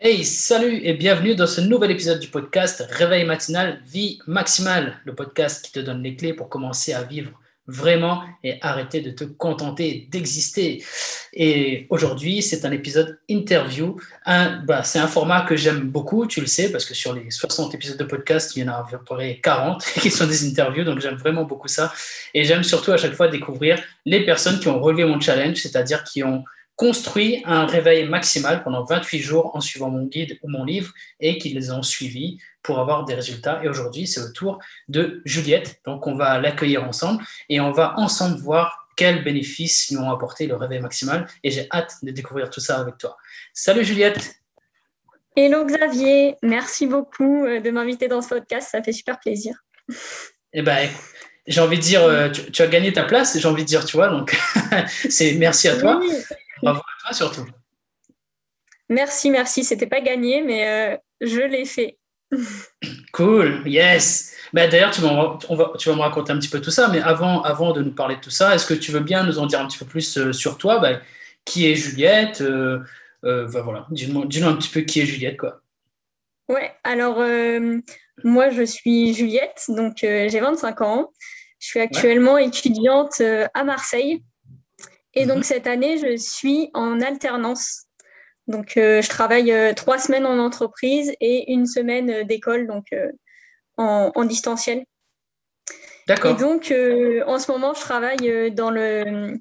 Hey, salut et bienvenue dans ce nouvel épisode du podcast Réveil matinal, vie maximale, le podcast qui te donne les clés pour commencer à vivre vraiment et arrêter de te contenter d'exister. Et aujourd'hui, c'est un épisode interview. Bah, c'est un format que j'aime beaucoup, tu le sais, parce que sur les 60 épisodes de podcast, il y en a à peu près 40 qui sont des interviews, donc j'aime vraiment beaucoup ça. Et j'aime surtout à chaque fois découvrir les personnes qui ont relevé mon challenge, c'est-à-dire qui ont construit un réveil maximal pendant 28 jours en suivant mon guide ou mon livre et qui les ont suivis pour avoir des résultats. Et aujourd'hui, c'est au tour de Juliette. Donc, on va l'accueillir ensemble et on va ensemble voir quels bénéfices lui ont apporté le réveil maximal. Et j'ai hâte de découvrir tout ça avec toi. Salut Juliette. Hello Xavier, merci beaucoup euh, de m'inviter dans ce podcast, ça fait super plaisir. Eh ben, j'ai envie de dire, euh, tu, as gagné ta place, j'ai envie de dire, tu vois, donc c'est merci à toi. Bravo à toi surtout. Merci, merci. C'était pas gagné, mais euh, je l'ai fait. cool, yes. Bah, D'ailleurs, tu, vas, tu vas me raconter un petit peu tout ça, mais avant, avant de nous parler de tout ça, est-ce que tu veux bien nous en dire un petit peu plus euh, sur toi? Bah, Qui est Juliette euh, bah, voilà. Dis-nous un petit peu qui est Juliette. Quoi. Ouais, alors moi je suis Juliette, donc j'ai 25 ans. Je suis actuellement étudiante à Marseille et donc, mhm. cette année, je suis en alternance. Donc, euh, je travaille euh, trois semaines en entreprise et une semaine euh, d'école, donc en, distanciel. D'accord. Et donc, en ce moment, je travaille dans le,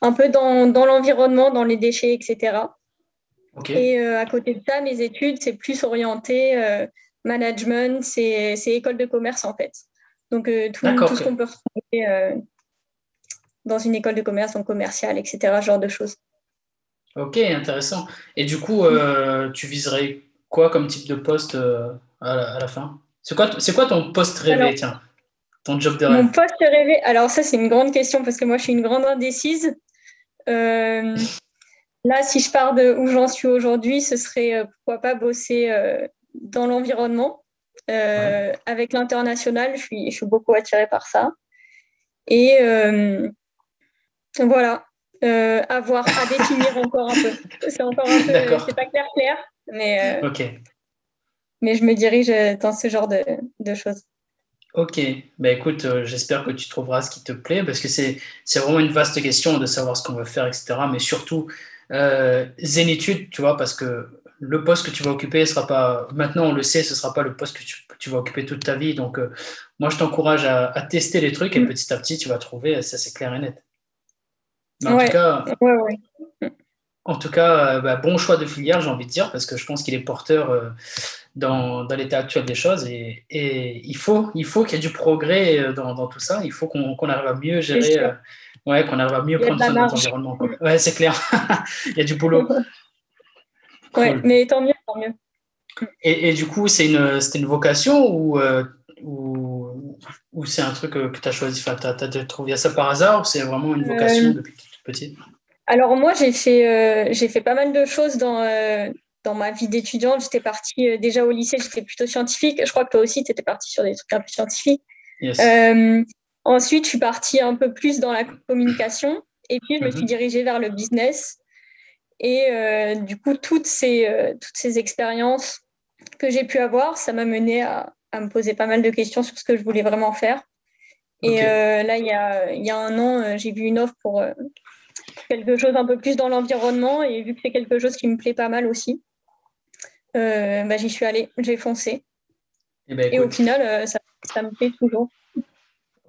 un peu dans, dans l'environnement, dans les déchets, etc. Et à côté de ça, mes études, c'est plus orienté management, c'est, école de commerce, en fait. Donc, tout, tout, ce qu'on peut retrouver dans une école de commerce, donc commerciale, etc., ce genre de choses. Ok, intéressant. Et du coup, euh, tu viserais quoi comme type de poste euh, à, la, fin? C'est quoi, quoi ton poste rêvé, tiens? Ton job de rêve? Mon poste rêvé, alors ça, c'est une grande question parce que moi, je suis une grande indécise. Euh, là, si je pars de où j'en suis aujourd'hui, ce serait pourquoi pas bosser dans l'environnement. Avec l'international, je suis, je suis beaucoup attirée par ça. Et voilà, euh, à voir, à définir encore un peu. C'est encore un peu, c'est pas clair clair, mais, euh, mais je me dirige dans ce genre de, de choses. Ok, bah écoute, euh, j'espère que tu trouveras ce qui te plaît parce que c'est vraiment une vaste question de savoir ce qu'on veut faire, etc. Mais surtout, euh, zénitude, tu vois, parce que le poste que tu vas occuper sera pas, maintenant on le sait, ce sera pas le poste que tu, tu vas occuper toute ta vie. Donc, moi, je t'encourage à, à, tester les trucs et mm. petit à petit, tu vas trouver, ça c'est clair et net en, tout cas, en tout cas, bah, bon choix de filière, j'ai envie de dire, parce que je pense qu'il est porteur euh, dans, dans l'état actuel des choses. Et, et il faut qu'il faut qu'il y ait du progrès euh, dans, dans, tout ça. Il faut qu'on arrive à mieux gérer, euh, ouais, qu'on arrive à mieux prendre soin de notre environnement. Ouais, c'est clair. il y a du boulot. Ouais, mais tant mieux, tant mieux. Et, et du coup, c'est une, une vocation ou, ou, ou c'est un truc que tu as choisi, enfin, tu as, trouvé ça par hasard ou c'est vraiment une vocation depuis petite Alors moi, j'ai fait, euh, j'ai fait pas mal de choses dans, euh, dans ma vie d'étudiante. J'étais partie euh, déjà au lycée, j'étais plutôt scientifique. Je crois que toi aussi, tu étais partie sur des trucs un peu scientifiques. ensuite, je suis partie un peu plus dans la communication. Et puis, je me suis mhm. dirigée vers le business. Et du coup, toutes ces, toutes ces expériences que j'ai pu avoir, ça m'a mené à, à, me poser pas mal de questions sur ce que je voulais vraiment faire. Et là, il y, a, il y a un an, j'ai vu une offre pour, quelque chose un peu plus dans l'environnement et vu que c'est quelque chose qui me plaît pas mal aussi, euh, bah, j'y suis allée, j'ai foncé. Eh ben, et, au final, euh, ça, ça, me plaît toujours.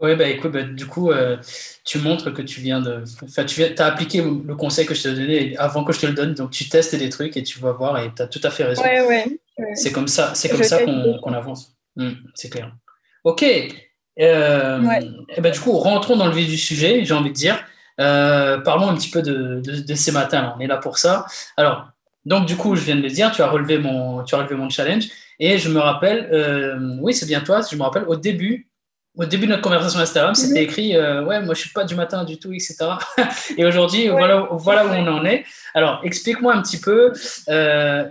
Oui, bah, écoute, bah, du coup, euh, tu montres que tu viens de. Enfin, tu as appliqué le conseil que je te donnais avant que je te le donne, donc tu testes des trucs et tu vas voir et tu as tout à fait raison. Ouais, ouais, C'est comme ça, c'est comme ça qu'on avance. Hmm, c'est clair. Ok. et eh ben, du coup, rentrons dans le vif du sujet, j'ai envie de dire. Euh, parlons un petit peu de, de, ces matins. On est là pour ça. Alors, donc du coup, je viens de le dire, tu as relevé mon, tu as relevé mon challenge. Et je me rappelle, euh, oui, c'est bien toi, je me rappelle au début, au début de notre conversation Instagram, mhm. c'était écrit euh, Ouais, moi je suis pas du matin du tout, etc. et aujourd'hui, voilà, voilà où on en est. Alors, explique-moi un petit peu,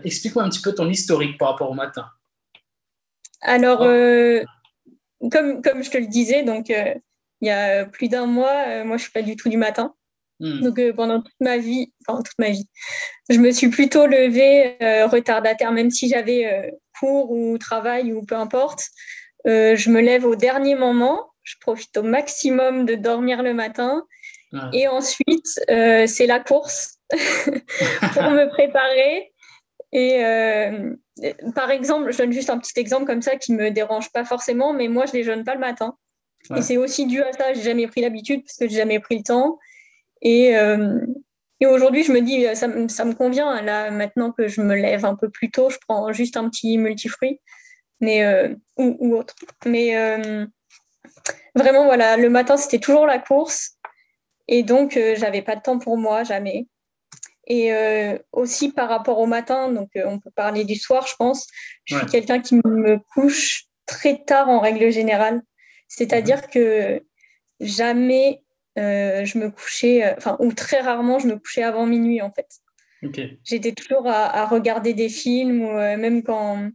explique-moi un petit peu ton historique par rapport au matin. Alors, comme, comme je te le disais, donc il y a plus d'un mois, euh, moi, je suis pas du tout du matin. Hmm. Donc pendant toute ma vie, enfin toute ma vie, je me suis plutôt levée retardataire, même si j'avais cours ou travail ou peu importe. je me lève au dernier moment, je profite au maximum de dormir le matin. Et ensuite, c'est la course pour me préparer. Et par exemple, je donne juste un petit exemple comme ça qui ne me dérange pas forcément, mais moi, je ne déjeune pas le matin. Et c'est aussi dû à ça, j'ai jamais pris l'habitude parce que j'ai jamais pris le temps. Et, euh, et aujourd'hui, je me dis, ça, ça, me convient. Là, maintenant que je me lève un peu plus tôt, je prends juste un petit multifruit mais, euh, ou, ou, autre. Mais euh, vraiment, voilà, le matin, c'était toujours la course. Et donc, j'avais pas de temps pour moi, jamais. Et aussi par rapport au matin, donc on peut parler du soir, je pense. Je suis quelqu'un qui me couche très tard en règle générale. C'est-à-dire mhm. que jamais euh, je me couchais, euh, enfin, ou très rarement je me couchais avant minuit en fait. J'étais toujours à, regarder des films, ou euh, même quand,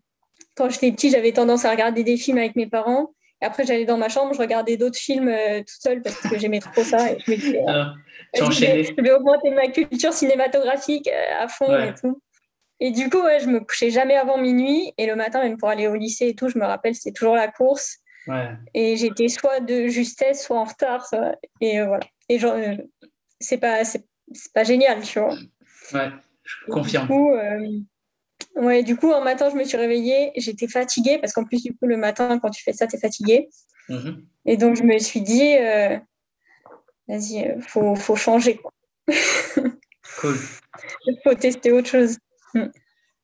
quand j'étais petit, j'avais tendance à regarder des films avec mes parents. Et après, j'allais dans ma chambre, je regardais d'autres films toute seule parce que j'aimais trop ça. Et je me disais, ah, je, vais, augmenter ma culture cinématographique à fond et tout. Et du coup, ouais, je me couchais jamais avant minuit. Et le matin, même pour aller au lycée et tout, je me rappelle, c'était toujours la course. Et j'étais soit de justesse, soit en retard. Et euh, voilà. Et genre, euh, c'est pas, c'est, pas génial, tu vois. Ouais, je confirme. Du coup, euh, ouais, du coup, un matin, je me suis réveillée, j'étais fatiguée, parce qu'en plus, du coup, le matin, quand tu fais ça, tu es fatiguée. Mm-hmm. Et donc, je me suis dit, vas-y, faut, faut changer. cool. Il faut tester autre chose. Mm.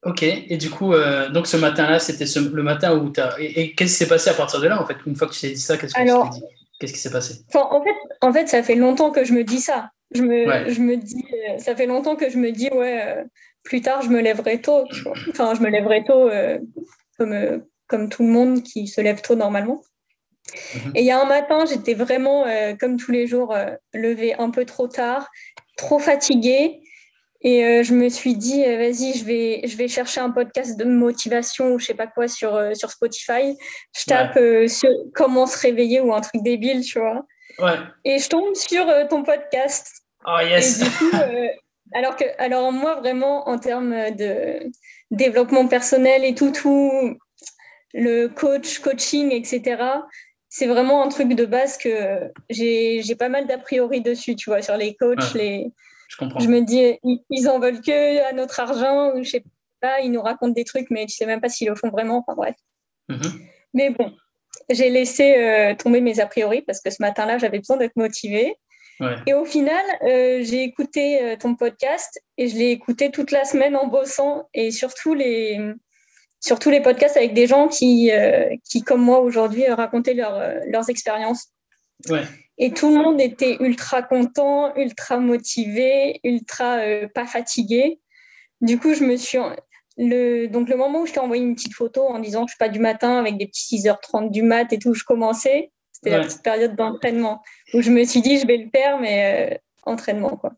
Ok, et du coup, euh, donc ce matin-là, c'était le matin où tu as. Et, qu'est-ce qui s'est passé à partir de là, en fait Une fois que tu t'es dit ça, qu'est-ce que Qu'est-ce qui s'est passé? en fait, en fait, ça fait longtemps que je me dis ça. Je me, je me dis, euh, ça fait longtemps que je me dis, ouais, euh, plus tard, je me lèverai tôt. Enfin, je me lèverai tôt comme, comme tout le monde qui se lève tôt normalement. Mhm. Et il y a un matin, j'étais vraiment, comme tous les jours, levée un peu trop tard, trop fatiguée. Et euh, je me suis dit, euh, vas-y, je vais, je vais chercher un podcast de motivation ou je sais pas quoi sur, euh, sur Spotify. Je tape sur comment se réveiller ou un truc débile, tu vois. Ouais. Et je tombe sur ton podcast. Oh yes. Et du coup, alors, que, alors moi, vraiment, en termes de développement personnel et tout, tout le coach, coaching, etc., c'est vraiment un truc de base que j'ai pas mal d'a priori dessus, tu vois, sur les coachs, les je me dis, ils en veulent que à notre argent, ou je sais pas, ils nous racontent des trucs, mais tu sais même pas s'ils le font vraiment. Enfin bref. Mhm. Mais bon, j'ai laissé euh, tomber mes a priori parce que ce matin-là, j'avais besoin d'être motivée. Et au final, euh, j'ai écouté euh, ton podcast et je l'ai écouté toute la semaine en bossant et surtout les, surtout les podcasts avec des gens qui, qui comme moi aujourd'hui, racontaient leurs expériences. Ouais. Et tout le monde était ultra content, ultra motivé, ultra euh, pas fatigué. Du coup, je me suis. Le, donc, le moment où je t'ai envoyé une petite photo en disant que je suis pas du matin avec des petits 6h30 du mat et tout, je commençais. C'était la petite période d'entraînement où je me suis dit, je vais le faire, mais euh, entraînement, quoi.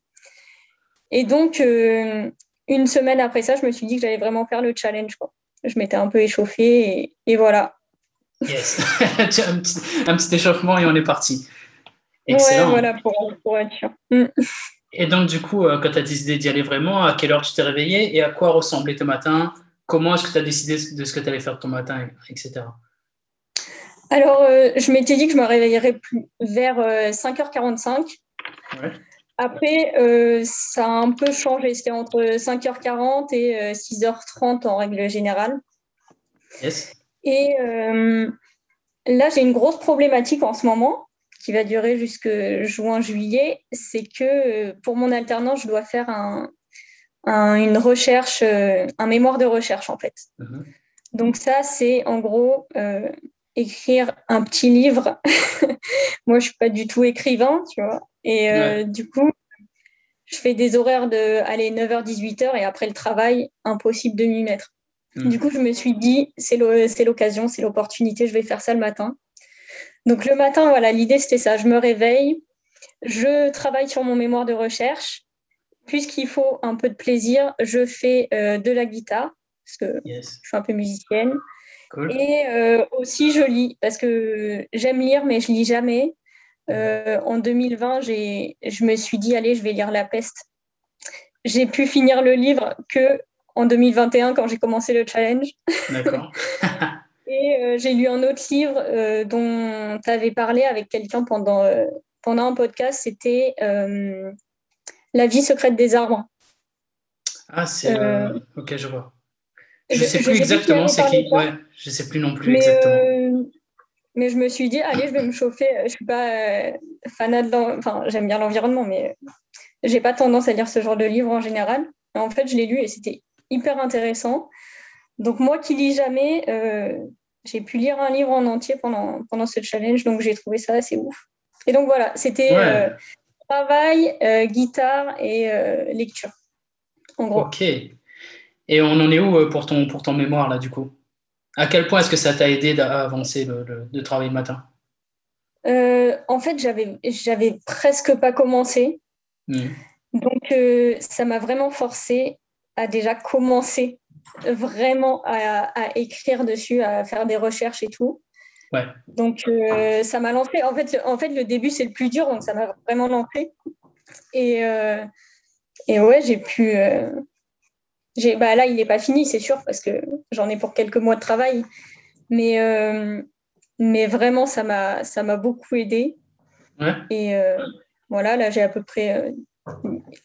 Et donc, euh, une semaine après ça, je me suis dit que j'allais vraiment faire le challenge, quoi. Je m'étais un peu échauffée et, et voilà. Yes, un, petit, un petit échauffement et on est parti. Excellent. voilà, pour, être sûr. Mm. Et donc, du coup, euh, quand tu as décidé d'y aller vraiment, à quelle heure tu t'es réveillé et à quoi ressemblaient ton matin? Comment est-ce que tu as décidé de ce que tu allais faire ton matin, etc. Alors, euh, je m'étais dit que je me réveillerais vers 5h45. Euh, Après, ça a un peu changé. C'était entre 5h40 et 6h30 en règle générale. Yes. Et là, j'ai une grosse problématique en ce moment qui va durer jusque juin-juillet, c'est que euh, pour mon alternance, je dois faire un, une recherche, euh, un mémoire de recherche en fait. Mhm. Donc ça, c'est en gros euh, écrire un petit livre. Moi, je suis pas du tout écrivain, tu vois. Et du coup, je fais des horaires de aller 9h, 18h et après le travail, impossible de m'y mettre. Mhm. Du coup, je me suis dit, c'est l'occasion, c'est l'opportunité, je vais faire ça le matin. Donc le matin, voilà, l'idée c'était ça. Je me réveille, je travaille sur mon mémoire de recherche. Puisqu'il faut un peu de plaisir, je fais euh, de la guitare, parce que je suis un peu musicienne. Et euh, aussi, je lis, parce que j'aime lire, mais je lis jamais. en 2020, je me suis dit, allez, je vais lire La Peste. J'ai pu finir le livre que en 2021 quand j'ai commencé le challenge. D'accord. Et j'ai lu un autre livre dont tu avais parlé avec quelqu'un pendant, pendant un podcast, c'était La vie secrète des arbres. Ah, c'est. ok, je vois. Je ne sais plus exactement c'est qui. Ouais, je ne sais plus non plus mais, exactement. Euh, mais je me suis dit, allez, je vais me chauffer. Je ne suis pas euh, fanat de. Enfin, j'aime bien l'environnement, mais je n'ai pas tendance à lire ce genre de livre en général. En fait, je l'ai lu et c'était hyper intéressant. Donc, moi qui lis jamais, euh, j'ai pu lire un livre en entier pendant, pendant ce challenge, donc j'ai trouvé ça assez ouf. Et donc voilà, c'était travail, guitare et lecture. En gros. Ok. Et on en est où euh, pour ton, pour ton mémoire, là, du coup? À quel point est-ce que ça t'a aidé à avancer le, de travailler le matin? Euh, En fait, j'avais, j'avais presque pas commencé. Hmm. Donc, euh, ça m'a vraiment forcé à déjà commencer vraiment à, écrire dessus, à faire des recherches et tout. Ouais. Donc, ça m'a lancé. En fait, en fait, le début, c'est le plus dur, donc ça m'a vraiment lancé. Et, et ouais, j'ai pu, bah là, il n'est pas fini, c'est sûr, parce que j'en ai pour quelques mois de travail. Mais, euh, mais vraiment, ça m'a beaucoup aidé. Et euh, voilà, là, j'ai à peu près euh,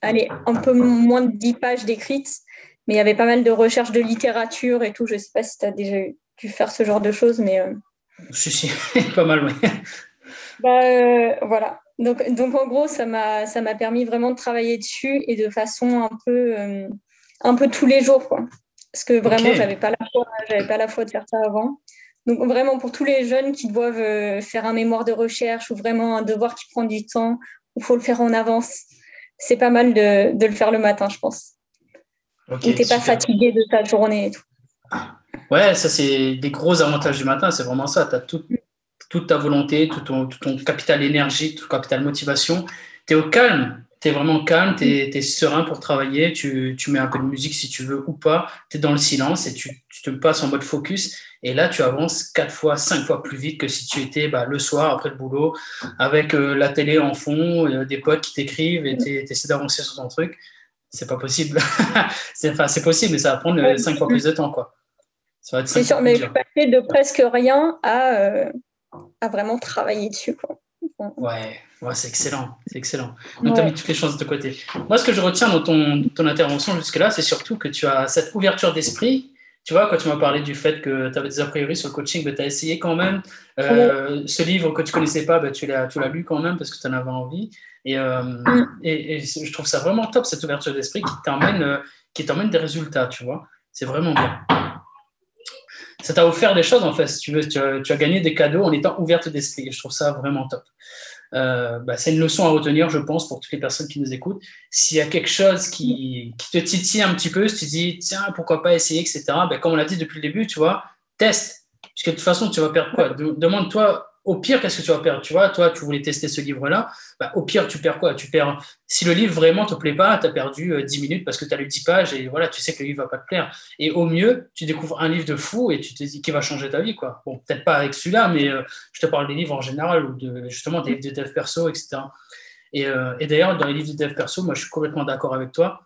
allez, un peu moins de 10 pages décrites, mais il y avait pas mal de recherches de littérature et tout. Je ne sais pas si tu as déjà dû faire ce genre de choses, mais. Si, si, pas mal, oui. Bah, voilà. Donc, donc, en gros, ça m'a permis vraiment de travailler dessus et de façon un peu un peu tous les jours, quoi. Parce que vraiment, j'avais pas la foi, j'avais pas la foi de faire ça avant. Donc vraiment pour tous les jeunes qui doivent euh, faire un mémoire de recherche ou vraiment un devoir qui prend du temps, il faut le faire en avance. C'est pas mal de, de, le faire le matin, je pense. Okay, et t'es pas fatigué de ta journée et tout. Ouais, ça c'est des gros avantages du matin, c'est vraiment ça. Tu as toute ta volonté, tout ton, tout ton capital énergie, tout ton capital motivation. Tu es au calme, tu es vraiment calme, tu es, serein pour travailler, tu, tu, mets un peu de musique si tu veux ou pas, tu es dans le silence et tu, tu, te passes en mode focus. Et là, tu avances quatre fois, cinq fois plus vite que si tu étais bah, le soir après le boulot avec euh, la télé en fond, euh, des potes qui t'écrivent et tu essaies d'avancer sur ton truc. C'est pas possible. enfin, c'est possible, mais ça va prendre euh, cinq fois plus de temps. quoi. C'est sûr, mais je suis de presque rien à, à vraiment travailler dessus. Quoi. Ouais, ouais c'est excellent, c'est excellent. Donc, tu as mis toutes les chances de côté. Moi, ce que je retiens dans ton, ton intervention jusque-là, c'est surtout que tu as cette ouverture d'esprit. Tu vois, quand tu m'as parlé du fait que tu avais des a priori sur le coaching, ben, tu as essayé quand même. Euh, ce livre que tu connaissais pas, ben, tu l'as lu quand même parce que tu en avais envie. Et, euh, mm. et, je trouve ça vraiment top, cette ouverture d'esprit qui t'emmène euh, qui t'emmène des résultats, tu vois. C'est vraiment bien ça t'a offert des choses en fait, si tu veux. Tu as, gagné des cadeaux en étant ouverte d'esprit. Je trouve ça vraiment top. Euh, bah, c'est une leçon à retenir, je pense, pour toutes les personnes qui nous écoutent. S'il y a quelque chose qui, te titille un petit peu, si tu dis, tiens, pourquoi pas essayer, etc., bah, comme on l'a dit depuis le début, tu vois, teste. Parce que de toute façon, tu vas perdre quoi? Demande-toi au pire, qu'est-ce que tu vas perdre Tu vois, toi, tu voulais tester ce livre-là. Bah, au pire, tu perds quoi? Tu perds. Si le livre vraiment te plaît pas, tu as perdu 10 euh, minutes parce que tu as lu 10 pages et voilà, tu sais que le livre va pas te plaire. Et au mieux, tu découvres un livre de fou et tu te dis qu'il va changer ta vie, quoi. Bon, peut-être pas avec celui-là, mais euh, je te parle des livres en général ou de, justement des livres de dev perso, etc. Et, euh, et d'ailleurs, dans les livres de dev perso, moi, je suis complètement d'accord avec toi.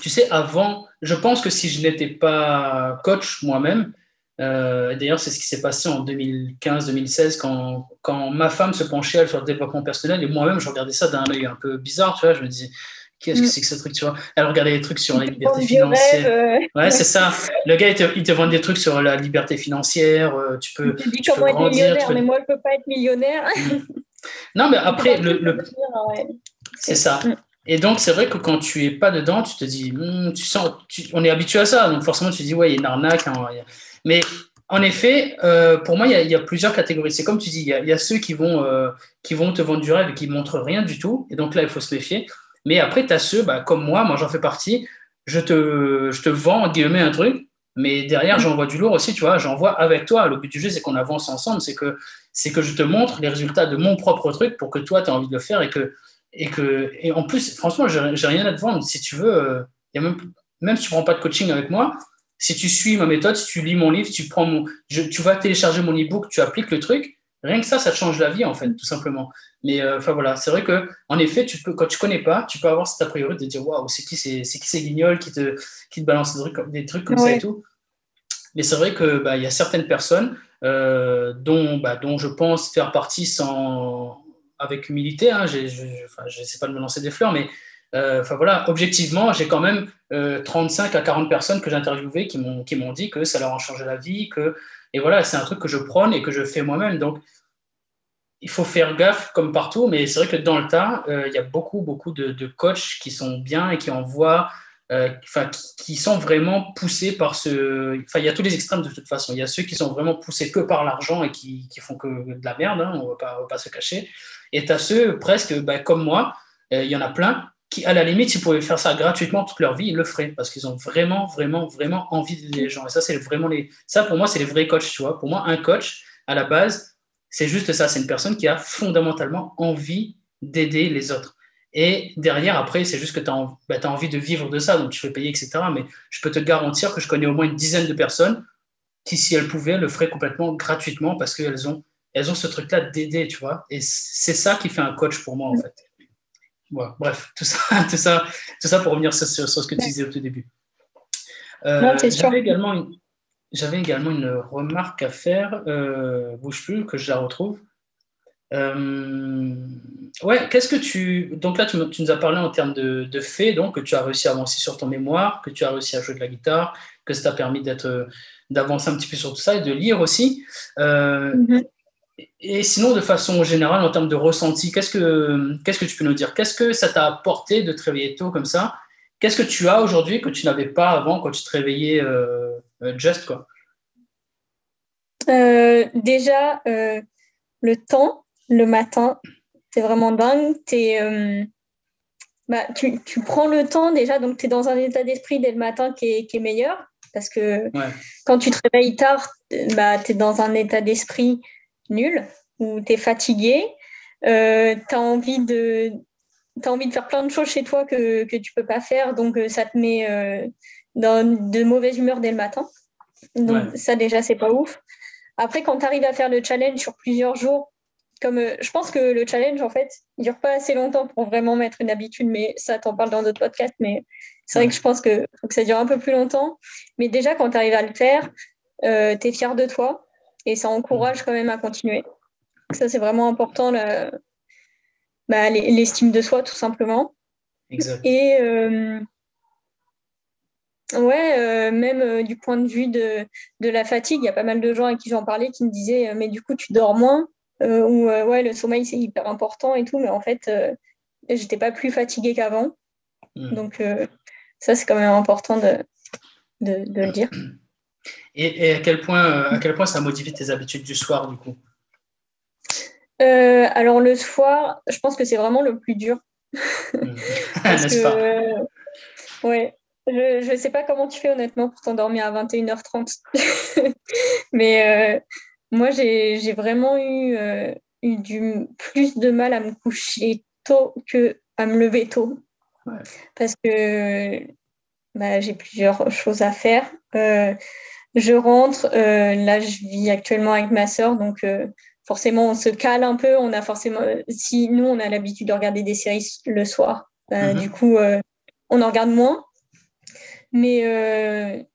Tu sais, avant, je pense que si je n'étais pas coach moi-même, euh, d'ailleurs, c'est ce qui s'est passé en 2015-2016 quand, quand, ma femme se penchait sur le développement personnel et moi-même, je regardais ça d'un œil un peu bizarre, tu vois. Je me disais, qu'est-ce que mm. c'est que ce truc, tu vois Elle regardait des trucs sur la liberté financière. Euh. Ouais, c'est ça. Le gars, il te, il te, vend des trucs sur la liberté financière. Euh, tu peux, tu dis comment être millionnaire, mais moi, je peux pas être millionnaire. Mm. non, mais après, le, c'est ça. Mm. Et donc, c'est vrai que quand tu es pas dedans, tu te dis, tu sens, on est habitué à ça. Donc, forcément, tu te dis, ouais, il y a une arnaque. Hein, mais en effet, euh, pour moi, il y, a plusieurs catégories. C'est comme tu dis, il y, a ceux qui vont, euh, qui vont te vendre du rêve et qui ne montrent rien du tout. Et donc là, il faut se méfier. Mais après, tu as ceux, bah, comme moi, moi j'en fais partie, je te, je te vends, guillemets, un truc, mais derrière, j'envoie du lourd aussi, tu vois, j'envoie avec toi. Le but du jeu, c'est qu'on avance ensemble, c'est que, c'est que je te montre les résultats de mon propre truc pour que toi, tu aies envie de le faire et que, et que, et en plus, franchement, j'ai rien à te vendre. Si tu veux, euh, y a même, même si tu ne prends pas de coaching avec moi, si tu suis ma méthode, si tu lis mon livre, tu, prends mon, tu vas télécharger mon e-book, tu appliques le truc, Rien que ça, ça te change la vie, en fait, tout simplement. Mais euh, enfin voilà, c'est vrai que en effet, tu peux, quand tu connais pas, tu peux avoir cette a priori de dire waouh, c'est qui c'est, qui ces guignols qui te, qui te balancent des trucs, des trucs comme ça et tout. Mais c'est vrai que bah, il y a certaines personnes euh, dont, bah, dont je pense faire partie sans, avec humilité. Hein, je ne sais pas de me lancer des fleurs, mais enfin voilà, objectivement, j'ai quand même 35 à 40 personnes que j'ai interviewées qui m'ont, qui m'ont dit que ça leur a changé la vie, que et voilà, c'est un truc que je prône et que je fais moi-même. Donc, il faut faire gaffe comme partout, mais c'est vrai que dans le tas, euh, il y a beaucoup, beaucoup de, de, coachs qui sont bien et qui envoient, euh, enfin, qui, sont vraiment poussés par ce. Enfin, il y a tous les extrêmes de toute façon. Il y a ceux qui sont vraiment poussés que par l'argent et qui, qui, font que de la merde, hein, on ne va pas, se cacher. Et tu as ceux, presque bah, comme moi, euh, il y en a plein qui, à la limite, s'ils pouvaient faire ça gratuitement toute leur vie, ils le feraient parce qu'ils ont vraiment, vraiment, vraiment envie d'aider les gens. Et ça, c'est vraiment les. Ça, pour moi, c'est les vrais coachs, tu vois. Pour moi, un coach, à la base, c'est juste ça. C'est une personne qui a fondamentalement envie d'aider les autres. Et derrière, après, c'est juste que tu as, bah, as, envie de vivre de ça, donc tu fais payer, etc. Mais je peux te garantir que je connais au moins une dizaine de personnes qui, si elles pouvaient, le feraient complètement gratuitement parce qu'elles ont, elles ont ce truc-là d'aider, tu vois. Et c'est ça qui fait un coach pour moi, en fait bref, tout ça, tout, ça, tout ça pour revenir sur, ce que tu disais au tout début. Euh, j'avais également, une, également une remarque à faire, euh, bouge plus, que je la retrouve. Euh, ouais, qu'est-ce que tu. Donc là, tu, nous as parlé en termes de, de, faits, donc que tu as réussi à avancer sur ton mémoire, que tu as réussi à jouer de la guitare, que ça t'a permis d'avancer un petit peu sur tout ça et de lire aussi. Mm-hmm. Et sinon, de façon générale, en termes de ressenti, qu'est-ce que, qu'est-ce que tu peux nous dire? Qu'est-ce que ça t'a apporté de te réveiller tôt comme ça? Qu'est-ce que tu as aujourd'hui que tu n'avais pas avant quand tu te réveillais euh, euh, just quoi? Euh, Déjà, le temps, le matin, c'est vraiment dingue. Es, bah, tu, tu, prends le temps déjà, donc tu es dans un état d'esprit dès le matin qui est, qui est meilleur. Parce que quand tu te réveilles tard, bah, tu es dans un état d'esprit nul, ou tu es fatigué, euh, tu as envie de as envie de faire plein de choses chez toi que, que tu peux pas faire, donc euh, ça te met euh, dans de mauvaise humeur dès le matin. Donc ça déjà, c'est pas ouf. Après, quand tu arrives à faire le challenge sur plusieurs jours, comme je pense que le challenge, en fait, il dure pas assez longtemps pour vraiment mettre une habitude, mais ça, t'en parle dans d'autres podcasts, mais c'est vrai que je pense que faut que ça dure un peu plus longtemps. Mais déjà, quand tu arrives à le faire, tu es fier de toi et ça encourage quand même à continuer. Ça, c'est vraiment important, bah, l'estime de soi, tout simplement. Exact. Et euh, ouais, euh, même euh, du point de vue de, de, la fatigue, il y a pas mal de gens à qui j'en parlais qui me disaient Mais du coup, tu dors moins Ou ouais, le sommeil, c'est hyper important et tout, mais en fait, j'étais pas plus fatiguée qu'avant. Hmm. Donc, ça, c'est quand même important de, de, de le dire. Et, à, quel point, euh, à quel point ça modifie tes habitudes du soir, du coup? Euh, Alors, le soir, je pense que c'est vraiment le plus dur. Mmh. N'est-ce pas? euh, Ouais. Je ne sais pas comment tu fais honnêtement pour t'endormir à 21h30. Mais moi, j'ai vraiment eu, eu, du, plus de mal à me coucher tôt que à me lever tôt. Parce que bah, j'ai plusieurs choses à faire. Je rentre, euh, là je vis actuellement avec ma sœur, donc euh, forcément on se cale un peu. On a forcément, si nous on a l'habitude de regarder des séries le soir, bah, mhm. du coup euh, on en regarde moins. Mais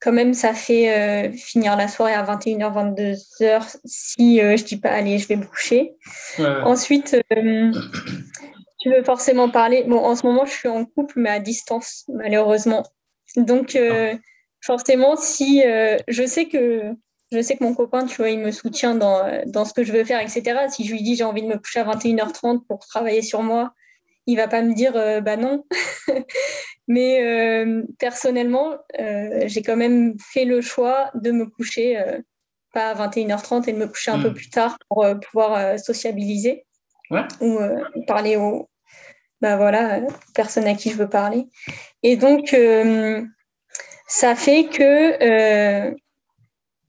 quand même, ça fait finir la soirée à 21h, 22h si je dis pas allez, je vais me coucher. Ensuite, tu veux forcément parler. Bon, en ce moment, je suis en couple, mais à distance, malheureusement. Donc, ah forcément, si euh, je sais que je sais que mon copain, tu vois, il me soutient dans, dans ce que je veux faire, etc. Si je lui dis j'ai envie de me coucher à 21h30 pour travailler sur moi, il va pas me dire euh, bah non. Mais euh, personnellement, j'ai quand même fait le choix de me coucher pas à 21h30 et de me coucher un peu hmm. plus tard pour pouvoir sociabiliser ou parler aux bah voilà, personnes à qui je veux parler. Et donc, ça fait que, euh,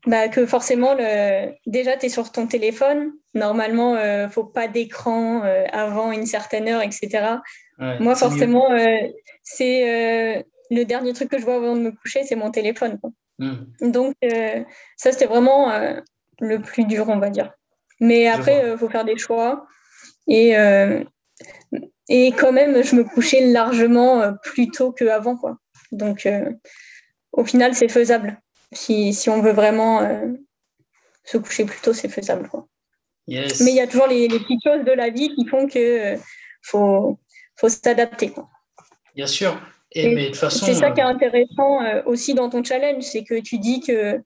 bah, que forcément, le... déjà, tu es sur ton téléphone. Normalement, il euh, ne faut pas d'écran euh, avant une certaine heure, etc. Moi, forcément, c'est le dernier truc que je vois avant de me coucher, c'est mon téléphone. Hmm. Donc, ça, c'était vraiment le plus dur, on va dire. Mais après, il faut faire des choix. Et, et quand même, je me couchais largement plus tôt qu'avant. Quoi. Donc, au final, c'est faisable. Si, si, on veut vraiment se coucher plus tôt, c'est faisable. Quoi. Mais il y a toujours les, petites choses de la vie qui font que faut, faut s'adapter. Bien sûr. Et, mais de façon. C'est ça qui est intéressant aussi dans ton challenge, c'est que tu dis que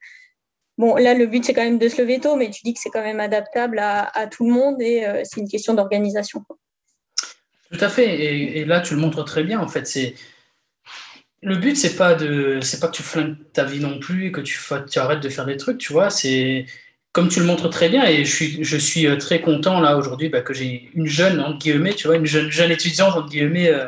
Bon, là, le but, c'est quand même de se lever tôt, mais tu dis que c'est quand même adaptable à, tout le monde et euh, c'est une question d'organisation. Tout à fait. Et, là, tu le montres très bien. En fait, c'est le but, c'est pas de, c'est pas que tu flingues ta vie non plus et que tu, tu arrêtes de faire des trucs. Tu vois, c'est comme tu le montres très bien, et je suis, je suis euh, très content là aujourd'hui bah, que j'ai une jeune, entre guillemets, tu vois, une jeune, jeune étudiante, entre guillemets, euh,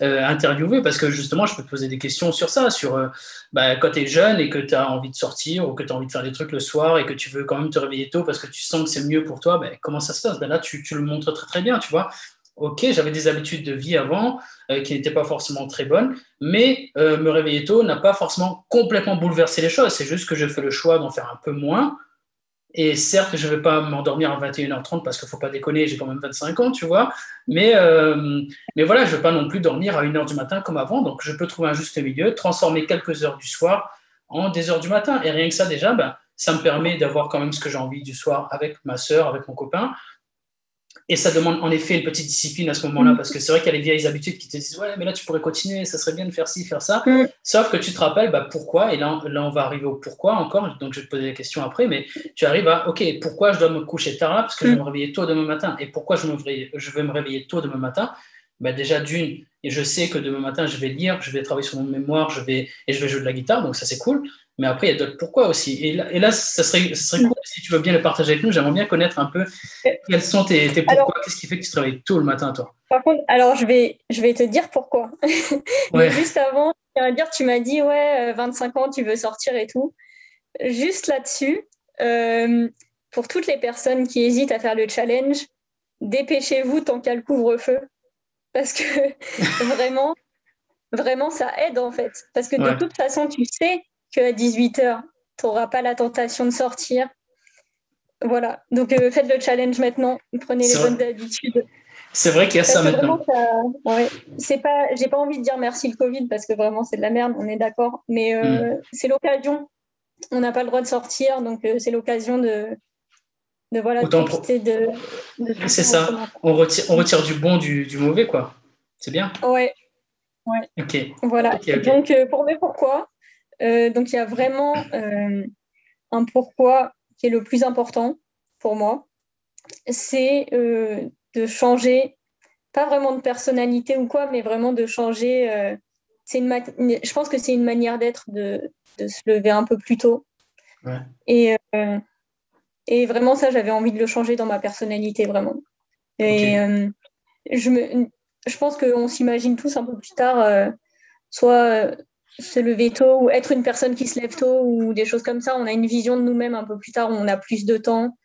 euh, interviewée, parce que justement, je peux te poser des questions sur ça, sur bah, quand tu es jeune et que tu as envie de sortir ou que tu as envie de faire des trucs le soir et que tu veux quand même te réveiller tôt parce que tu sens que c'est mieux pour toi, bah, comment ça se passe? Là, tu, tu, le montres très très bien, tu vois. Ok, j'avais des habitudes de vie avant qui n'étaient pas forcément très bonnes, mais me réveiller tôt n'a pas forcément complètement bouleversé les choses. C'est juste que je fais le choix d'en faire un peu moins et certes, je ne vais pas m'endormir à 21h30 parce qu'il ne faut pas déconner, j'ai quand même 25 ans, tu vois. Mais, euh, voilà, je ne vais pas non plus dormir à 1h du matin comme avant. Donc, je peux trouver un juste milieu, transformer quelques heures du soir en des heures du matin. Et rien que ça, déjà, ben, ça me permet d'avoir quand même ce que j'ai envie du soir avec ma soeur, avec mon copain. Et ça demande en effet une petite discipline à ce moment-là, parce que c'est vrai qu'il y a les vieilles habitudes qui te disent Ouais, mais là tu pourrais continuer, ça serait bien de faire ci, faire ça. Mm. Sauf que tu te rappelles bah, pourquoi, et là, là on va arriver au pourquoi encore, donc je vais te poser la question après, mais tu arrives à Ok, pourquoi je dois me coucher tard là? Parce que je vais mm. me réveiller tôt demain matin. Et pourquoi je, me je vais me réveiller tôt demain matin? Bah Déjà, d'une, et je sais que demain matin je vais lire, je vais travailler sur mon mémoire, je vais, et je vais jouer de la guitare, donc ça c'est cool. Mais après, il y a d'autres pourquoi aussi. Et là, et là ça, serait, ça serait cool si tu veux bien le partager avec nous. J'aimerais bien connaître un peu quels sont tes, tes pourquoi. Qu'est-ce qui fait que tu travailles tôt le matin, toi? Par contre, alors je vais, je vais te dire pourquoi. Juste avant, je dire, tu m'as dit, ouais, 25 euh, ans, tu veux sortir et tout. Juste là-dessus, euh, pour toutes les personnes qui hésitent à faire le challenge, dépêchez-vous tant qu'il y a le couvre-feu. Parce que vraiment, vraiment, ça aide en fait. Parce que de toute façon, tu sais qu'à 18h, tu n'auras pas la tentation de sortir. Voilà, donc euh, faites le challenge maintenant, prenez les bonnes habitudes. C'est vrai qu'il y a ça maintenant. ouais, c'est pas, j'ai pas envie de dire merci le Covid parce que vraiment c'est de la merde, on est d'accord, mais euh, mm. c'est l'occasion. On n'a pas le droit de sortir, donc euh, c'est l'occasion de, de voilà, de, c'est ça. On retire, on retire du bon du, du mauvais, quoi. C'est bien. Ouais. Ouais. Ok. Voilà. Donc pour mes pourquoi, euh, donc il y a vraiment euh, un pourquoi qui est le plus important pour moi, c'est euh, de changer, pas vraiment de personnalité ou quoi, mais vraiment de changer. c'est une je pense que c'est une manière d'être de, de, se lever un peu plus tôt. Et, et vraiment ça, j'avais envie de le changer dans ma personnalité vraiment. Et je, me, je pense qu'on s'imagine tous un peu plus tard, soit se lever tôt ou être une personne qui se lève tôt ou des choses comme ça. On a une vision de nous-mêmes un peu plus tard où on a plus de temps.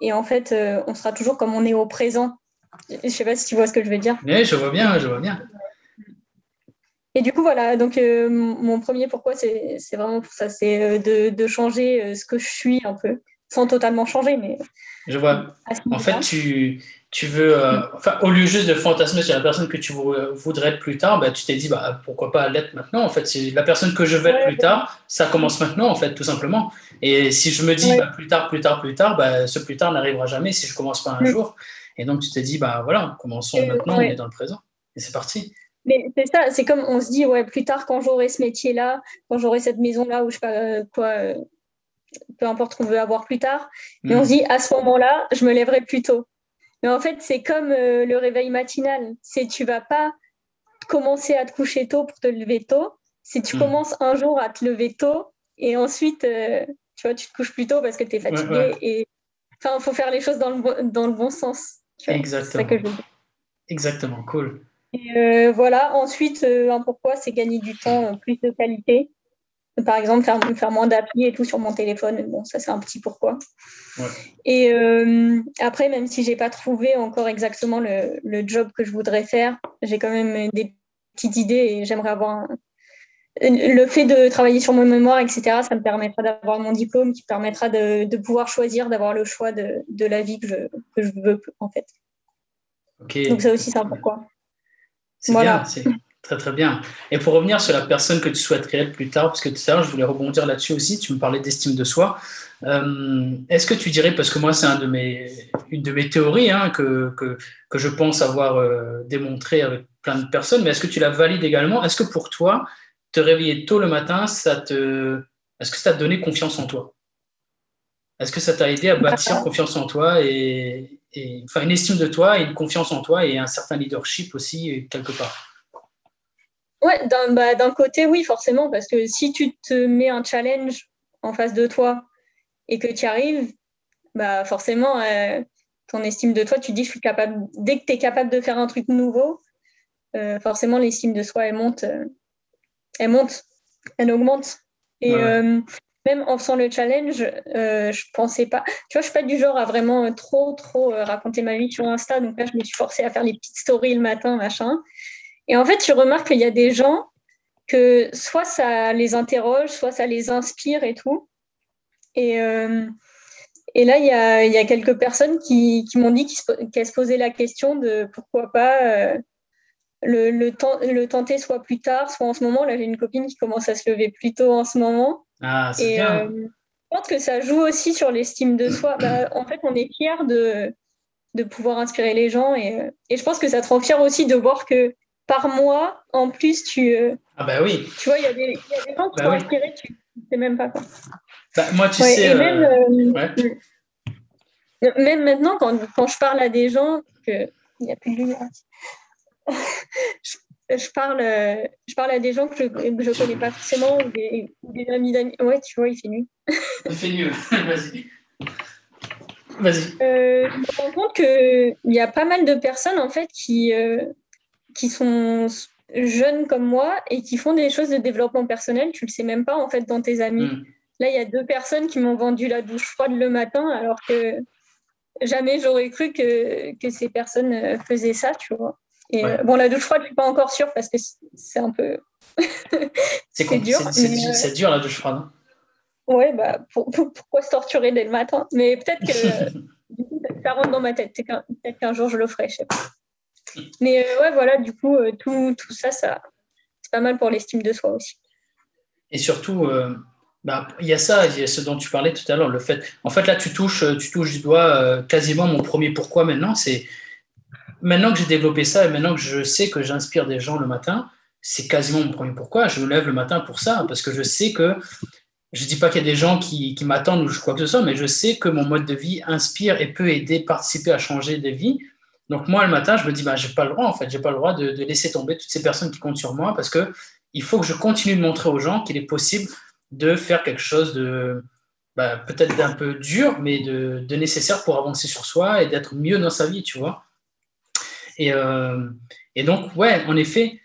Et en fait, euh, on sera toujours comme on est au présent. Je ne sais pas si tu vois ce que je veux dire. Oui, je vois bien, je vois bien. Et du coup, voilà, donc euh, mon premier pourquoi, c'est vraiment pour ça, c'est euh, de, de, changer ce que je suis un peu, sans totalement changer, mais... Je vois. En fait, tu, tu veux, euh, enfin, au lieu juste de fantasmer sur la personne que tu voudrais être plus tard, bah, tu t'es dit, bah, pourquoi pas l'être maintenant En fait, c'est la personne que je veux être plus tard, ça commence maintenant, en fait, tout simplement. Et si je me dis, bah, plus tard, plus tard, plus tard, bah, ce plus tard n'arrivera jamais si je commence pas un jour. Et donc, tu t'es dit, bah voilà, commençons maintenant, on est dans le présent. Et c'est parti. Mais c'est ça, c'est comme on se dit, ouais, plus tard, quand j'aurai ce métier-là, quand j'aurai cette maison-là, ou je sais pas euh, quoi, euh, peu importe ce qu'on veut avoir plus tard. Mais on hmm. se dit, à ce moment-là, je me lèverai plus tôt. Mais en fait, c'est comme euh, le réveil matinal. C'est tu vas pas commencer à te coucher tôt pour te lever tôt. Si tu hmm. commences un jour à te lever tôt et ensuite, euh, tu vois, tu te couches plus tôt parce que tu es fatigué. Et enfin, il faut faire les choses dans le, dans le bon sens. Exactement. Exactement, cool. Et euh, voilà, ensuite, un pourquoi, c'est gagner du temps, plus de qualité. Par exemple, faire, faire moins d'appli et tout sur mon téléphone. Bon, ça, c'est un petit pourquoi. Et euh, après, même si j'ai pas trouvé encore exactement le, le, job que je voudrais faire, j'ai quand même des petites idées et j'aimerais avoir le fait de travailler sur mon mémoire, etc., ça me permettra d'avoir mon diplôme, qui permettra de, pouvoir choisir, d'avoir le choix de, la vie que je, que je, veux, en fait. Donc ça aussi, c'est un pourquoi. C'est bien, c'est très très bien. Et pour revenir sur la personne que tu souhaiterais être plus tard, parce que tout à l'heure, je voulais rebondir là-dessus aussi, tu me parlais d'estime de soi. Euh, est-ce que tu dirais, parce que moi, c'est un de mes, une de mes théories hein, que, que, que, je pense avoir euh, démontré avec plein de personnes, mais est-ce que tu la valides également? Est-ce que pour toi, te réveiller tôt le matin, ça te, est-ce que ça t'a donné confiance en toi? Est-ce que ça t'a aidé à bâtir confiance en toi et, enfin une estime de toi et une confiance en toi et un certain leadership aussi quelque part? Ouais, d'un bah, côté, oui, forcément, parce que si tu te mets un challenge en face de toi et que tu y arrives, bah forcément, euh, ton estime de toi, tu dis, je suis capable, dès que tu es capable de faire un truc nouveau, euh, forcément, l'estime de soi, elle monte. Euh, elle monte, elle augmente. Et même en faisant le challenge, je pensais pas. Tu vois, je suis pas du genre à vraiment trop, trop raconter ma vie sur Insta. Donc là, je me suis forcée à faire les petites stories le matin, machin. Et en fait, tu remarques qu'il y a des gens que soit ça les interroge, soit ça les inspire et tout. Et, et là, il y a, y a, quelques personnes qui, qui m'ont dit qu'elles se posaient la question de pourquoi pas le, le, tenter soit plus tard, soit en ce moment. Là, j'ai une copine qui commence à se lever plus tôt en ce moment. Ah, c'est bien. Euh, je pense que ça joue aussi sur l'estime de soi. Bah, en fait, on est fier de, de pouvoir inspirer les gens et, et, je pense que ça te rend fier aussi de voir que par mois, en plus, tu. Euh, ah, bah oui. Tu vois, il y, a des gens qui bah sont inspirés, tu ne sais même pas quoi. Bah, moi, tu sais. Euh, même, même, maintenant, quand, quand, je parle à des gens, que il n'y a plus de lumière je, parle, je parle à des gens que je ne connais pas forcément ou des, des amis d'amis. Ouais, tu vois, il fait nuit. il fait nuit, vas-y. Vas-y. Euh, je me rends compte qu'il y a pas mal de personnes en fait qui, euh, qui sont jeunes comme moi et qui font des choses de développement personnel. Tu le sais même pas en fait dans tes amis. Hmm. Là, il y a deux personnes qui m'ont vendu la douche froide le matin alors que jamais j'aurais cru que, que ces personnes euh, faisaient ça, tu vois. Et euh, bon, la douche froide, je suis pas encore sûre parce que c'est un peu. c'est dur. C'est dur la douche froide. Hein. Ouais, bah, pourquoi se torturer dès le matin? Mais peut-être que du coup, ça rentre dans ma tête. Peut-être qu'un jour je le ferai, je sais pas. Mais euh, ouais, voilà, du coup, euh, tout, tout, ça, ça c'est pas mal pour l'estime de soi aussi. Et surtout, bah, il y a ça, il y a ce dont tu parlais tout à l'heure, le fait. En fait, là, tu touches, tu touches du doigt quasiment mon premier pourquoi maintenant, c'est maintenant que j'ai développé ça et maintenant que je sais que j'inspire des gens le matin, c'est quasiment mon premier pourquoi. Je me lève le matin pour ça, parce que je sais que, je ne dis pas qu'il y a des gens qui, qui m'attendent ou quoi que ce soit, mais je sais que mon mode de vie inspire et peut aider, participer à changer des vies. Donc moi, le matin, je me dis, bah, je n'ai pas le droit, en fait, je n'ai pas le droit de, laisser tomber toutes ces personnes qui comptent sur moi, parce que il faut que je continue de montrer aux gens qu'il est possible de faire quelque chose de bah, peut-être d'un peu dur, mais de, de nécessaire pour avancer sur soi et d'être mieux dans sa vie, tu vois. Et, euh, et donc, ouais, en effet,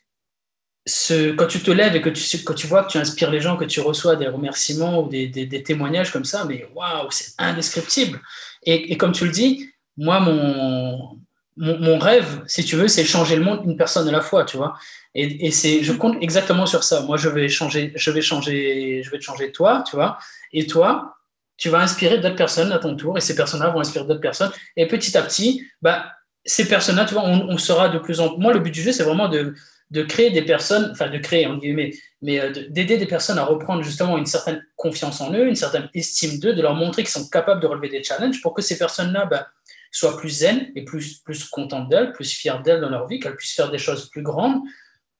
ce, quand tu te lèves et que tu, quand tu vois que tu inspires les gens, que tu reçois des remerciements ou des, des, témoignages comme ça, mais waouh, c'est indescriptible. Et, et, comme tu le dis, moi, mon, mon, rêve, si tu veux, c'est changer le monde une personne à la fois, tu vois. Et, et c'est, je compte exactement sur ça. Moi, je vais changer, je vais changer, je vais te changer toi, tu vois. Et toi, tu vas inspirer d'autres personnes à ton tour, et ces personnes-là vont inspirer d'autres personnes. Et petit à petit, bah, ces personnes-là, tu vois, on, sera de plus en plus. Moi, le but du jeu, c'est vraiment de, de, créer des personnes, enfin de créer, en guillemets, mais euh, d'aider des personnes à reprendre justement une certaine confiance en eux, une certaine estime d'eux, de leur montrer qu'ils sont capables de relever des challenges pour que ces personnes-là bah, soient plus zen et plus, plus contentes d'elles, plus fières d'elles dans leur vie, qu'elles puissent faire des choses plus grandes.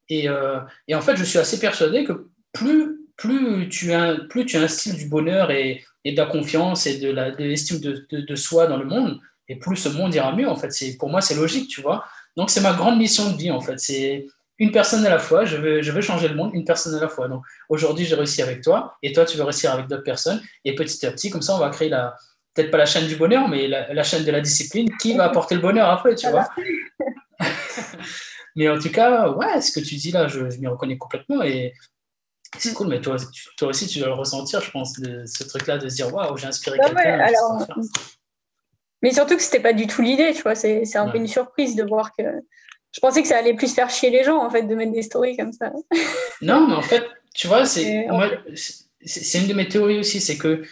Et, euh, et, en fait, je suis assez persuadé que plus, plus, tu, plus tu instilles du bonheur et, et de la confiance et de l'estime de, de, de soi dans le monde, et plus ce monde ira mieux. En fait, pour moi c'est logique, tu vois. Donc c'est ma grande mission de vie en fait. C'est une personne à la fois. Je veux, je veux changer le monde, une personne à la fois. Donc aujourd'hui j'ai réussi avec toi, et toi tu veux réussir avec d'autres personnes. Et petit à petit, comme ça, on va créer la peut-être pas la chaîne du bonheur, mais la, chaîne de la discipline qui va apporter le bonheur après, tu vois. mais en tout cas, ouais, ce que tu dis là, je, je m'y reconnais complètement et c'est cool, mais toi, toi aussi, tu dois le ressentir, je pense, ce truc-là de se dire, waouh, j'ai inspiré quelqu'un. alors, mais surtout que c'était pas du tout l'idée, tu vois. C'est, un peu une surprise de voir que. Je pensais que ça allait plus faire chier les gens, en fait, de mettre des stories comme ça. non, mais en fait, tu vois, c'est c'est une de mes théories aussi, c'est que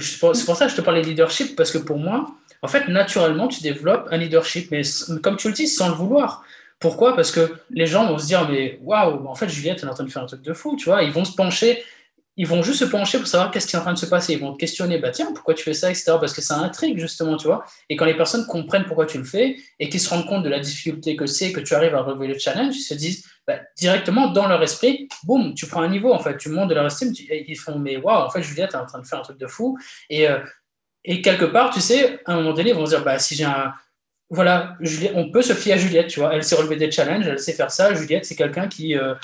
c'est pour ça que je te parlais de leadership, parce que pour moi, en fait, naturellement, tu développes un leadership, mais comme tu le dis, sans le vouloir. Pourquoi? Parce que les gens vont se dire, mais waouh, en fait, Juliette, elle est en train de faire un truc de fou, tu vois? Ils vont se pencher, ils vont juste se pencher pour savoir qu'est-ce qui est en train de se passer. Ils vont te questionner, bah tiens, pourquoi tu fais ça, etc. Parce que ça intrigue, justement, tu vois. Et quand les personnes comprennent pourquoi tu le fais et qu'ils se rendent compte de la difficulté que c'est, que tu arrives à relever le challenge, ils se disent, bah, directement dans leur esprit, boum, tu prends un niveau, en fait, tu montes de leur estime, ils font, mais waouh, en fait, Juliette est en train de faire un truc de fou. Et, euh, et quelque part, tu sais, à un moment donné, ils vont se dire, bah, si j'ai un. Voilà, on peut se fier à Juliette, tu vois. Elle sait relever des challenges, elle sait faire ça. Juliette, c'est quelqu'un qui. Euh,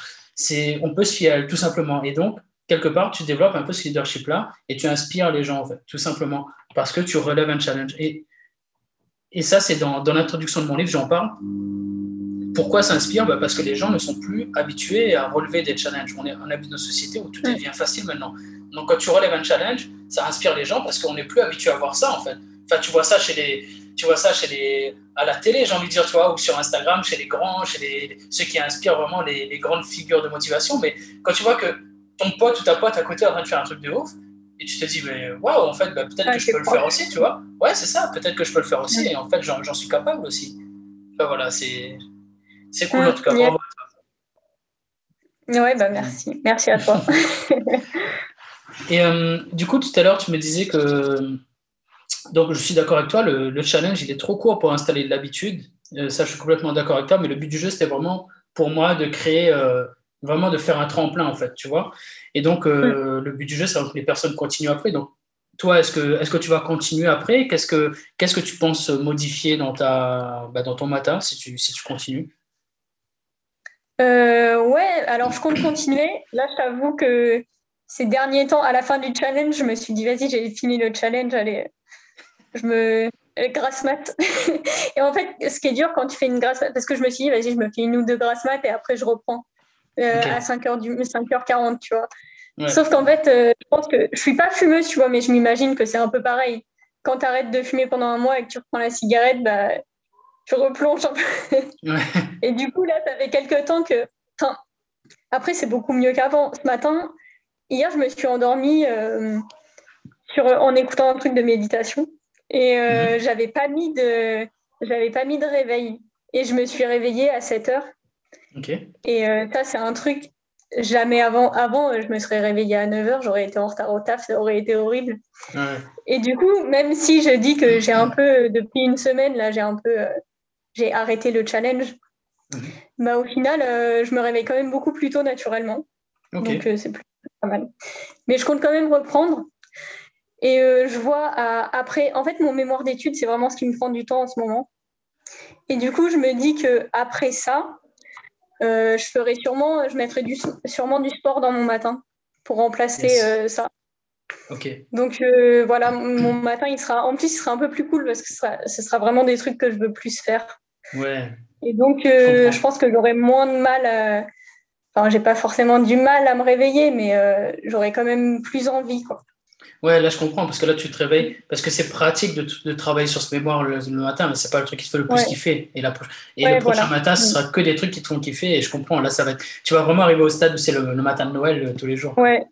on peut se fier à elle, tout simplement. Et donc, quelque part, tu développes un peu ce leadership-là et tu inspires les gens, en fait, tout simplement, parce que tu relèves un challenge. Et, et ça, c'est dans, dans l'introduction de mon livre, j'en parle. Pourquoi ça inspire? Bah Parce que les gens ne sont plus habitués à relever des challenges. On, est, on habite dans une société où tout devient facile maintenant. Donc, quand tu relèves un challenge, ça inspire les gens parce qu'on n'est plus habitué à voir ça, en fait. Enfin, tu vois ça chez les, tu vois ça chez les, à la télé, j'ai envie de dire, tu vois, ou sur Instagram, chez les grands, chez les, ceux qui inspirent vraiment les, les grandes figures de motivation. Mais quand tu vois que ton pote ou ta pote à côté est en train de faire un truc de ouf, et tu te dis, mais waouh, en fait, bah, peut-être que je peux le faire aussi, tu vois. Ouais, c'est ça, peut-être que je peux le faire aussi, et en fait, j'en suis capable aussi. Enfin, voilà, c'est cool en tout cas. Bravo Ouais, bah merci. Merci à toi. Et euh, du coup, tout à l'heure, tu me disais que. Donc, je suis d'accord avec toi, le, challenge, il est trop court pour installer de l'habitude. Euh, ça, je suis complètement d'accord avec toi, mais le but du jeu, c'était vraiment pour moi de créer, euh, vraiment de faire un tremplin, en fait, tu vois. Et donc, le but du jeu, c'est que les personnes continuent après. Donc, toi, est-ce que, est que tu vas continuer après? Qu'est-ce que, qu'est-ce que tu penses modifier dans, ta, bah, dans ton matin si tu, si tu continues? Ouais, alors je compte continuer. Là, je t'avoue que ces derniers temps, à la fin du challenge, je me suis dit, vas-y, j'ai fini le challenge, allez, je me. Grasse mat. et en fait, ce qui est dur quand tu fais une grasse mat, parce que je me suis dit, vas-y, je me fais une ou deux grasses mat et après je reprends euh, à 5h du... 5h40, tu vois. Sauf qu'en fait, euh, je pense que je suis pas fumeuse, tu vois, mais je m'imagine que c'est un peu pareil. Quand tu arrêtes de fumer pendant un mois et que tu reprends la cigarette, bah, tu replonges un peu. et du coup, là, ça fait quelques temps que. Enfin, après, c'est beaucoup mieux qu'avant. Ce matin, Hier, je me suis endormie euh, sur, en écoutant un truc de méditation et euh, mhm. j'avais pas mis de j'avais pas mis de réveil et je me suis réveillée à 7 heures. Et euh, ça, c'est un truc jamais avant. Avant, je me serais réveillée à 9 heures, j'aurais été en retard au taf, ça aurait été horrible. Et du coup, même si je dis que j'ai un peu, depuis une semaine, là, j'ai un peu, j'ai arrêté le challenge, mhm. bah, au final, je me réveille quand même beaucoup plus tôt naturellement. Donc, c'est pas mal. Mais je compte quand même reprendre. Et euh, je vois après, en fait, mon mémoire d'études, c'est vraiment ce qui me prend du temps en ce moment. Et du coup, je me dis que après ça, euh, je ferai sûrement, je mettrai du, sûrement du sport dans mon matin pour remplacer euh, ça. Ok. Donc voilà, mon matin, il sera, en plus, il sera un peu plus cool parce que ce sera, ce sera vraiment des trucs que je veux plus faire. Ouais. Et donc, je, je pense que j'aurai moins de mal à Enfin, j'ai pas forcément du mal à me réveiller, mais euh, j'aurais quand même plus envie. Quoi. Ouais, là je comprends, parce que là tu te réveilles, parce que c'est pratique de, de, travailler sur ce mémoire le, matin, mais c'est pas le truc qui te fait le plus kiffer. Et, la, et le prochain matin, ce sera que des trucs qui te font kiffer, et je comprends, là ça va être, tu vas vraiment arriver au stade où c'est le, matin de Noël euh, tous les jours. Ouais.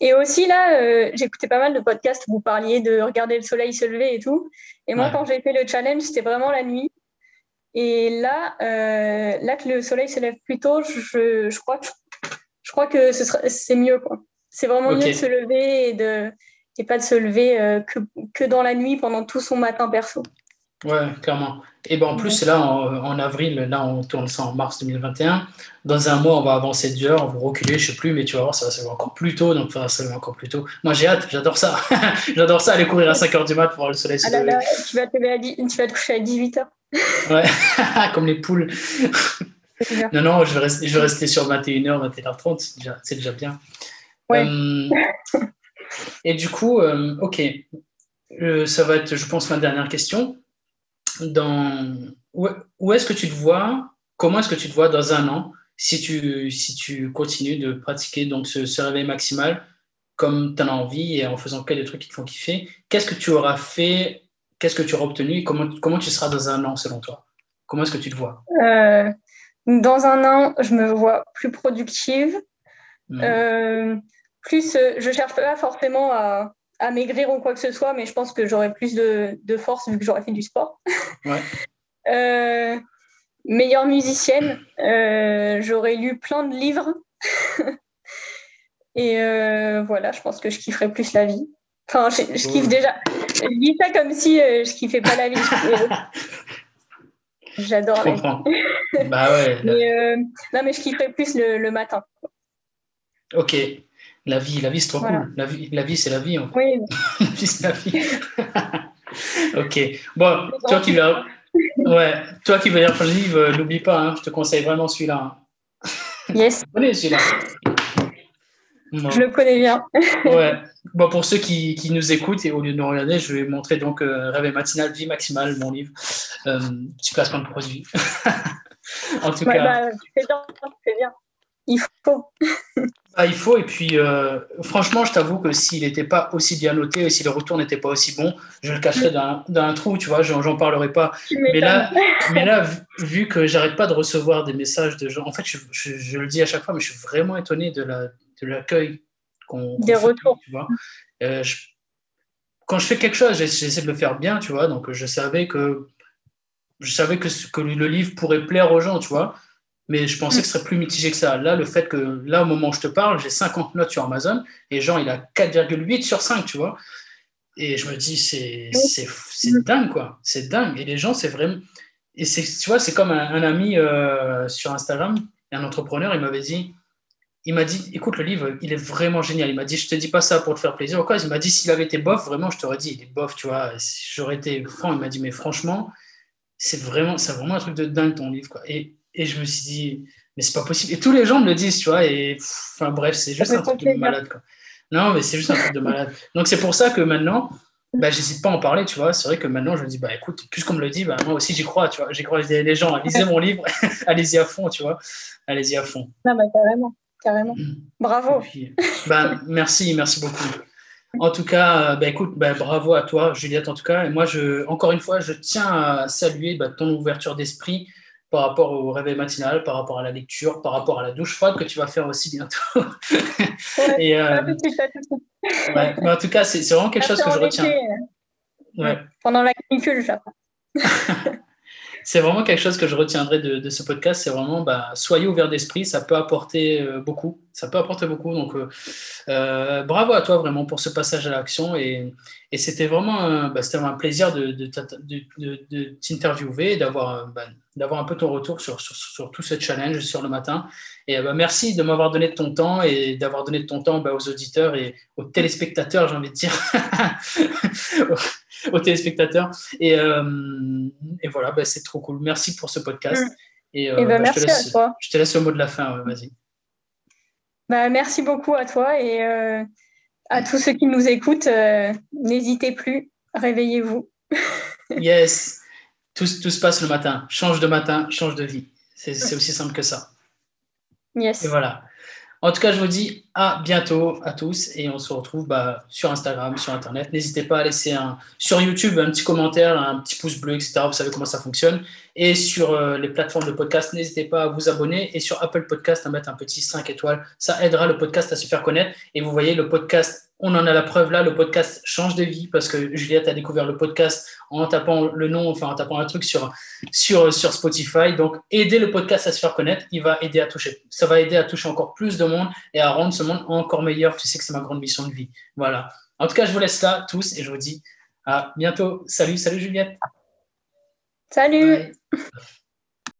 Et aussi là, euh, j'écoutais pas mal de podcasts où vous parliez de regarder le soleil se lever et tout. Et moi, quand j'ai fait le challenge, c'était vraiment la nuit. Et là, là que le soleil se lève plus tôt, je, je crois que je crois que ce c'est mieux. Quoi. C'est vraiment mieux de se lever et, de, et pas de se lever euh, que, que, dans la nuit pendant tout son matin perso. Ouais, clairement. Et ben en plus, là en, avril, là on tourne ça en mars 2021. Dans un mois, on va avancer d'une heure, on va reculer, je sais plus, mais tu vas voir, ça va se lever encore plus tôt, donc ça va se lever encore plus tôt. Moi j'ai hâte, j'adore ça. j'adore ça, aller courir à 5h du mat pour voir le soleil se ah lever. tu, vas te tu vas te coucher à 18h. ouais, comme les poules. Non, non, je vais, rester, je vais rester sur 21h, 21h30, c'est déjà, déjà, bien. Euh, et du coup, euh, ok, euh, ça va être, je pense, ma dernière question. Dans, où, est-ce que tu te vois, comment est-ce que tu te vois dans un an si tu, si tu continues de pratiquer donc ce, réveil maximal comme tu en as envie et en faisant que des trucs qui te font kiffer? Qu'est-ce que tu auras fait Qu'est-ce que tu auras obtenu comment, comment tu seras dans un an selon toi? Comment est-ce que tu te vois? Dans un an, je me vois plus productive. Hmm. Plus, je cherche pas forcément à, à, maigrir ou quoi que ce soit, mais je pense que j'aurais plus de, de, force vu que j'aurais fait du sport. Ouais. meilleure musicienne, j'aurais lu plein de livres. Et voilà, je pense que je kifferais plus la vie. Enfin, je, kiffe déjà. Je dis ça comme si euh, je kiffais pas la vie. J'adore la vie. bah ouais. Mais, euh, non, mais je kifferais plus le, matin. Ok. La vie, la vie c'est trop cool. La vie, la vie c'est la vie. En fait. Oui. la vie, c'est la vie. ok. Bon, toi qui, veux... ouais. toi qui veux lire le livre, euh, n'oublie pas, hein, je te conseille vraiment celui-là. Yes. Connais celui-là. Je le connais bien. ouais. Bon, pour ceux qui, qui, nous écoutent et au lieu de nous regarder, je vais montrer donc euh, Rêve matinal, vie maximale, mon livre. Euh, petit placement de produit. en tout cas. Bah, c'est bien, c'est bien. Il faut. Il faut. Et puis, euh, franchement, je t'avoue que s'il n'était pas aussi bien noté et si le retour n'était pas aussi bon, je le cacherais dans, un trou, tu vois, j'en parlerai pas. Mais là, mais là, vu que j'arrête pas de recevoir des messages de gens, en fait, je, je, je, le dis à chaque fois, mais je suis vraiment étonné de la de l'accueil qu'on Des retours. tu vois. Euh, quand je fais quelque chose, j'essaie de le faire bien, tu vois. Donc, je savais que je savais que, que le livre pourrait plaire aux gens, tu vois. Mais je pensais que ce serait plus mitigé que ça. Là, le fait que, là, au moment où je te parle, j'ai 50 notes sur Amazon et Jean, il a 4,8 sur 5, tu vois. Et je me dis, c'est dingue, quoi. C'est dingue. Et les gens, c'est vraiment. Et tu vois, c'est comme un, ami euh, sur Instagram, un entrepreneur, il m'avait dit il m'a dit, écoute, le livre, il est vraiment génial. Il m'a dit, je te dis pas ça pour te faire plaisir ou quoi. Il m'a dit, s'il avait été bof, vraiment, je t'aurais dit, il est bof, tu vois. J'aurais été franc. Il m'a dit, mais franchement, c'est vraiment, c'est vraiment un truc de dingue ton livre, quoi. Et, et je me suis dit, mais c'est pas possible. Et tous les gens me le disent, tu vois. Et enfin, bref, c'est juste un truc de malade, quoi. Non, mais c'est juste un truc de malade. Donc, c'est pour ça que maintenant, bah, j'hésite pas à en parler, tu vois. C'est vrai que maintenant, je me dis, bah écoute, puisqu'on me le dit, bah, moi aussi, j'y crois, tu vois. J'y crois, les gens, lisez mon livre, allez-y à fond, tu vois. Allez-y à fond. Non, bah, carrément carrément. Mm. Bravo. ben, merci, merci beaucoup. En tout cas, ben, écoute, ben, bravo à toi, Juliette, en tout cas. Et moi, je, encore une fois, je tiens à saluer ben, ton ouverture d'esprit par rapport au réveil matinal, par rapport à la lecture, par rapport à la douche froide que tu vas faire aussi bientôt. Et, euh, en tout cas, c'est vraiment quelque chose que je retiens. Pendant la canicule, j'apprends. c'est vraiment quelque chose que je retiendrai de, ce podcast. C'est vraiment, bah, soyez ouverts d'esprit, ça peut apporter euh, beaucoup. Ça peut apporter beaucoup. Donc, euh, euh, bravo à toi vraiment pour ce passage à l'action. Et, c'était vraiment, bah, un plaisir de, t'interviewer, d'avoir bah, d'avoir un peu ton retour sur, tout ce challenge sur le matin. Et bah, merci de m'avoir donné de ton temps et d'avoir donné de ton temps aux auditeurs et aux téléspectateurs, j'ai envie de dire. aux téléspectateurs. Et, euh, et voilà, bah, c'est trop cool. Merci pour ce podcast. Mm. Et, euh, bah, merci je te laisse, à toi. Je te laisse le mot de la fin. Vas-y. Bah, merci beaucoup à toi et euh, à tous ceux qui nous écoutent. N'hésitez plus, réveillez-vous. yes, tout, tout, se passe le matin. Change de matin, change de vie. C'est aussi simple que ça. Yes. Et voilà. En tout cas, je vous dis à bientôt à tous et on se retrouve bah, sur Instagram, sur Internet. N'hésitez pas à laisser un, sur YouTube un petit commentaire, un petit pouce bleu, etc. Vous savez comment ça fonctionne. Et sur euh, les plateformes de podcast, n'hésitez pas à vous abonner et sur Apple Podcast à mettre un petit 5 étoiles. Ça aidera le podcast à se faire connaître. Et vous voyez, le podcast on en a la preuve là, le podcast change de vie parce que Juliette a découvert le podcast en tapant le nom, enfin en tapant un truc sur, sur, sur Spotify. Donc, aider le podcast à se faire connaître, il va aider à toucher. Ça va aider à toucher encore plus de monde et à rendre ce monde encore meilleur. Tu sais que c'est ma grande mission de vie. Voilà. En tout cas, je vous laisse là tous et je vous dis à bientôt. Salut, salut Juliette. Salut.